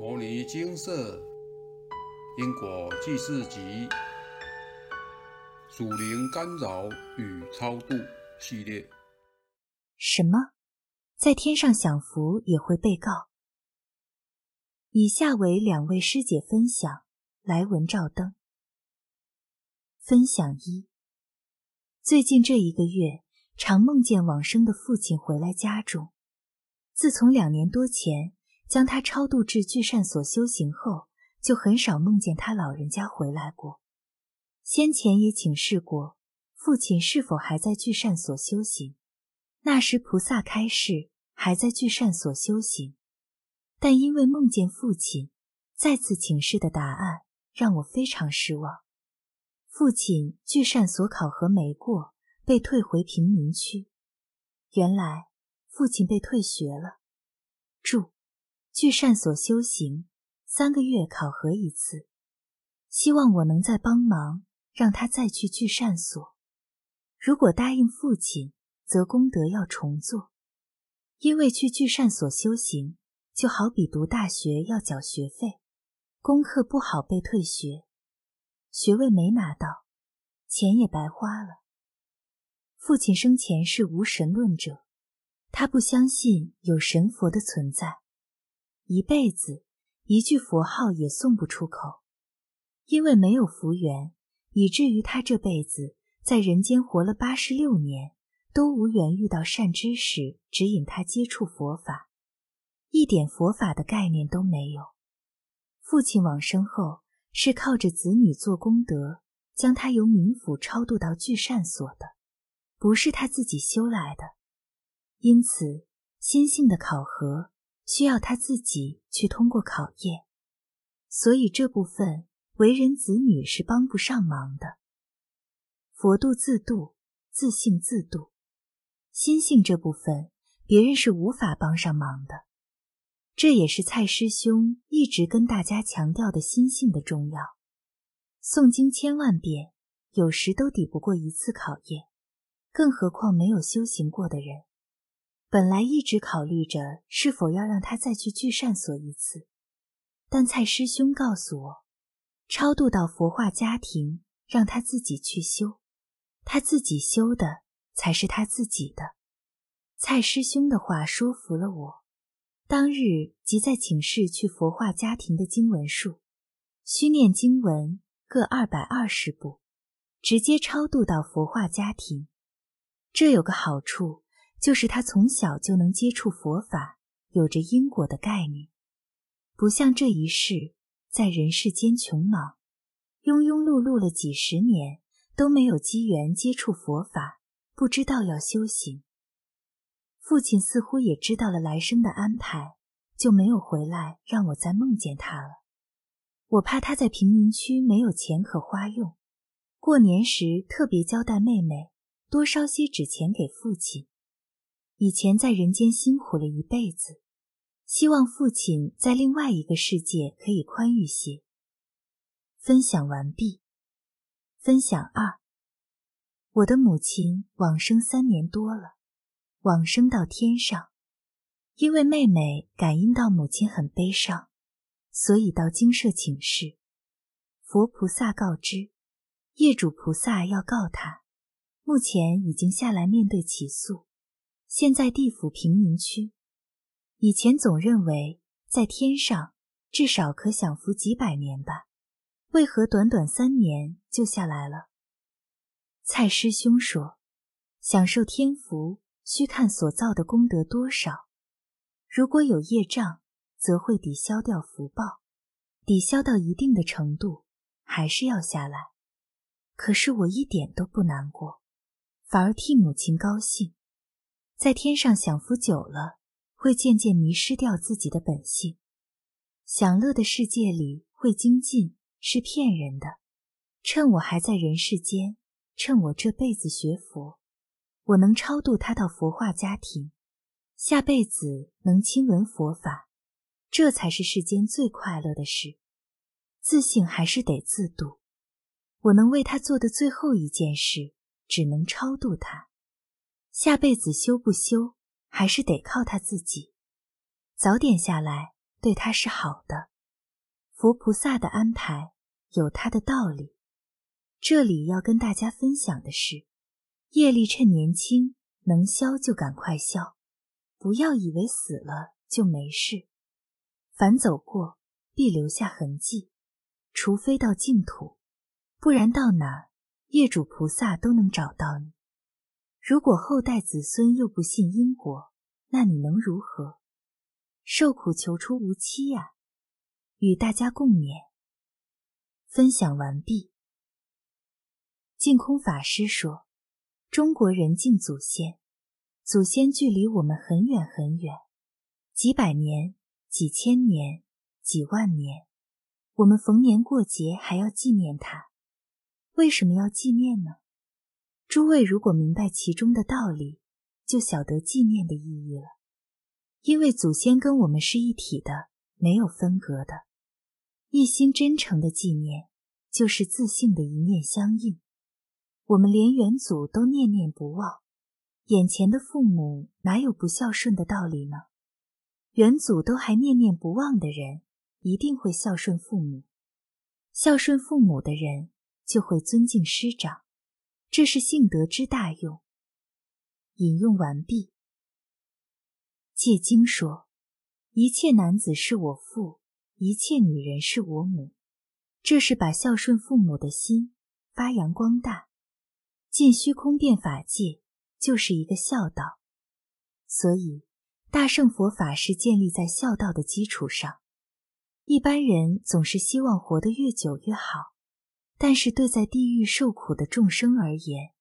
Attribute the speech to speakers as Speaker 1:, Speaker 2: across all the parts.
Speaker 1: 摩尼金色因果记事集属灵干扰与超度系列。
Speaker 2: 什么？在天上享福也会被告？以下为两位师姐分享，来文照灯。分享一：最近这一个月，常梦见往生的父亲回来家中。自从两年多前。将他超度至聚善所修行后，就很少梦见他老人家回来过。先前也请示过父亲是否还在聚善所修行，那时菩萨开示还在聚善所修行，但因为梦见父亲，再次请示的答案让我非常失望。父亲聚善所考核没过，被退回平民区。原来父亲被退学了。注。聚善所修行三个月考核一次，希望我能再帮忙，让他再去聚善所。如果答应父亲，则功德要重做。因为去聚善所修行，就好比读大学要缴学费，功课不好被退学，学位没拿到，钱也白花了。父亲生前是无神论者，他不相信有神佛的存在。一辈子一句佛号也送不出口，因为没有福缘，以至于他这辈子在人间活了八十六年，都无缘遇到善知识指引他接触佛法，一点佛法的概念都没有。父亲往生后，是靠着子女做功德，将他由冥府超度到聚善所的，不是他自己修来的。因此，心性的考核。需要他自己去通过考验，所以这部分为人子女是帮不上忙的。佛度自度，自性自度，心性这部分别人是无法帮上忙的。这也是蔡师兄一直跟大家强调的心性的重要。诵经千万遍，有时都抵不过一次考验，更何况没有修行过的人。本来一直考虑着是否要让他再去聚善所一次，但蔡师兄告诉我，超度到佛化家庭，让他自己去修，他自己修的才是他自己的。蔡师兄的话说服了我，当日即在请示去佛化家庭的经文数，虚念经文各二百二十部，直接超度到佛化家庭。这有个好处。就是他从小就能接触佛法，有着因果的概念，不像这一世在人世间穷忙，庸庸碌碌了几十年都没有机缘接触佛法，不知道要修行。父亲似乎也知道了来生的安排，就没有回来让我再梦见他了。我怕他在贫民区没有钱可花用，过年时特别交代妹妹多烧些纸钱给父亲。以前在人间辛苦了一辈子，希望父亲在另外一个世界可以宽裕些。分享完毕。分享二：我的母亲往生三年多了，往生到天上，因为妹妹感应到母亲很悲伤，所以到精舍请示。佛菩萨告知，业主菩萨要告他，目前已经下来面对起诉。现在地府贫民区，以前总认为在天上至少可享福几百年吧，为何短短三年就下来了？蔡师兄说，享受天福需看所造的功德多少，如果有业障，则会抵消掉福报，抵消到一定的程度，还是要下来。可是我一点都不难过，反而替母亲高兴。在天上享福久了，会渐渐迷失掉自己的本性。享乐的世界里会精进，是骗人的。趁我还在人世间，趁我这辈子学佛，我能超度他到佛化家庭，下辈子能亲闻佛法，这才是世间最快乐的事。自信还是得自度。我能为他做的最后一件事，只能超度他。下辈子修不修，还是得靠他自己。早点下来，对他是好的。佛菩萨的安排有他的道理。这里要跟大家分享的是，业力趁年轻能消就赶快消，不要以为死了就没事。凡走过必留下痕迹，除非到净土，不然到哪业主菩萨都能找到你。如果后代子孙又不信因果，那你能如何？受苦求出无期呀！与大家共勉。分享完毕。净空法师说：“中国人敬祖先，祖先距离我们很远很远，几百年、几千年、几万年，我们逢年过节还要纪念他。为什么要纪念呢？诸位如果明白其中的道理，就晓得纪念的意义了。因为祖先跟我们是一体的，没有分隔的。一心真诚的纪念，就是自信的一念相应。我们连元祖都念念不忘，眼前的父母哪有不孝顺的道理呢？元祖都还念念不忘的人，一定会孝顺父母。孝顺父母的人，就会尊敬师长，这是性德之大用。引用完毕。戒经说：“一切男子是我父，一切女人是我母。”这是把孝顺父母的心发扬光大。尽虚空变法界就是一个孝道，所以大圣佛法是建立在孝道的基础上。一般人总是希望活得越久越好，但是对在地狱受苦的众生而言，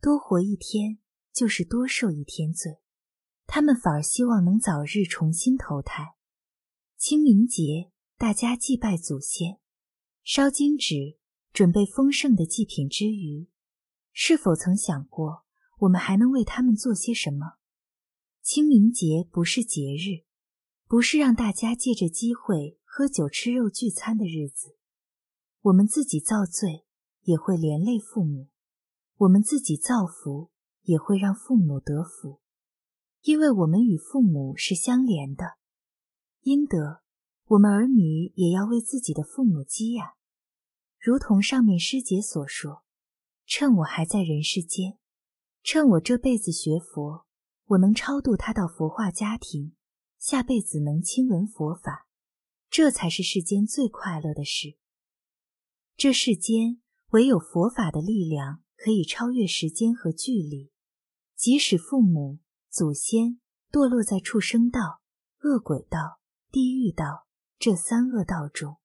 Speaker 2: 多活一天就是多受一天罪，他们反而希望能早日重新投胎。清明节大家祭拜祖先，烧金纸，准备丰盛的祭品之余。是否曾想过，我们还能为他们做些什么？清明节不是节日，不是让大家借着机会喝酒吃肉聚餐的日子。我们自己造罪，也会连累父母；我们自己造福，也会让父母得福。因为我们与父母是相连的，因得我们儿女也要为自己的父母积呀。如同上面师姐所说。趁我还在人世间，趁我这辈子学佛，我能超度他到佛化家庭，下辈子能亲闻佛法，这才是世间最快乐的事。这世间唯有佛法的力量可以超越时间和距离，即使父母、祖先堕落在畜生道、恶鬼道、地狱道这三恶道中，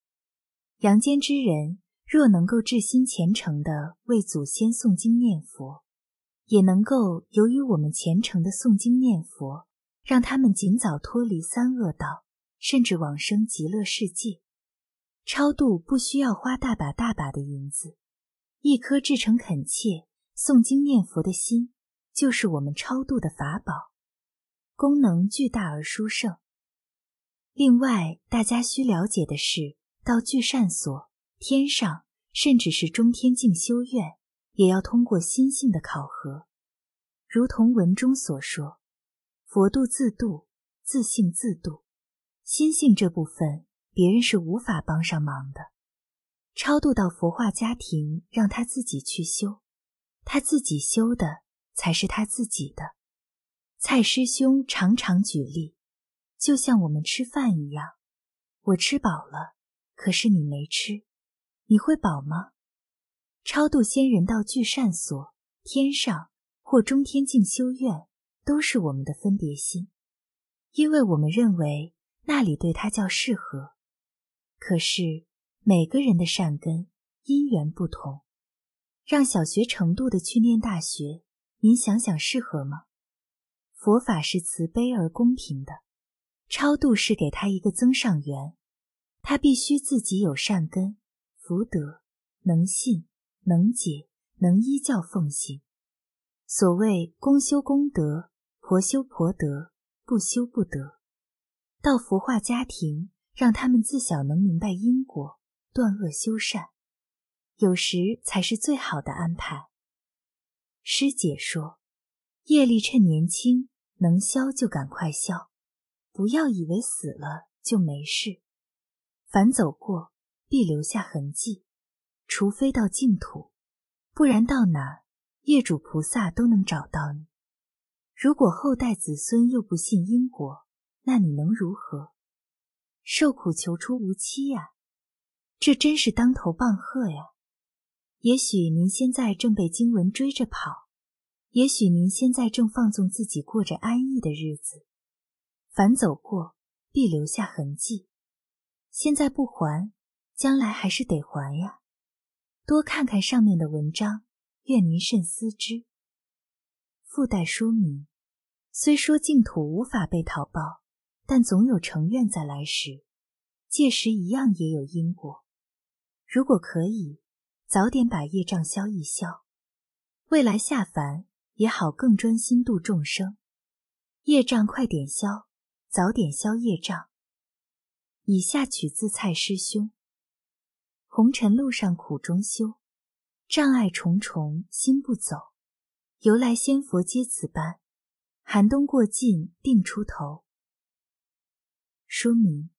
Speaker 2: 阳间之人。若能够至心虔诚地为祖先诵经念佛，也能够由于我们虔诚的诵经念佛，让他们尽早脱离三恶道，甚至往生极乐世界。超度不需要花大把大把的银子，一颗至诚恳切诵经念佛的心，就是我们超度的法宝，功能巨大而殊胜。另外，大家需了解的是，到聚善所。天上，甚至是中天净修院，也要通过心性的考核。如同文中所说：“佛度自度，自性自度。”心性这部分，别人是无法帮上忙的。超度到佛化家庭，让他自己去修，他自己修的才是他自己的。蔡师兄常常举例，就像我们吃饭一样，我吃饱了，可是你没吃。你会饱吗？超度仙人到聚善所、天上或中天净修院，都是我们的分别心，因为我们认为那里对他较适合。可是每个人的善根因缘不同，让小学程度的去念大学，您想想适合吗？佛法是慈悲而公平的，超度是给他一个增上缘，他必须自己有善根。福德能信能解能依教奉行，所谓公修功德，婆修婆德，不修不得。到佛化家庭，让他们自小能明白因果，断恶修善，有时才是最好的安排。师姐说，业力趁年轻，能消就赶快消，不要以为死了就没事。凡走过，必留下痕迹，除非到净土，不然到哪，业主菩萨都能找到你。如果后代子孙又不信因果，那你能如何？受苦求出无期呀！这真是当头棒喝呀！也许您现在正被经文追着跑，也许您现在正放纵自己过着安逸的日子。凡走过，必留下痕迹。现在不还，将来还是得还呀！多看看上面的文章，愿您慎思之。附带说明：虽说净土无法被讨报。但总有成愿在来时，届时一样也有因果。如果可以，早点把业障消一消，未来下凡也好更专心度众生。业障快点消，早点消业障。以下取自蔡师兄：红尘路上苦中修，障碍重重心不走。由来仙佛皆此般，寒冬过尽定出头。说明：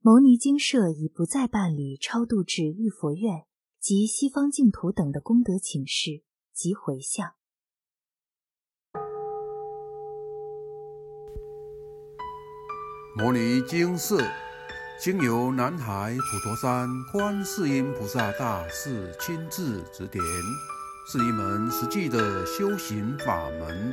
Speaker 2: 牟尼精舍已不再办理超度至玉佛院及西方净土等的功德请示及回向。
Speaker 1: 牟尼精舍经由南海普陀山观世音菩萨大士亲自指点，是一门实际的修行法门。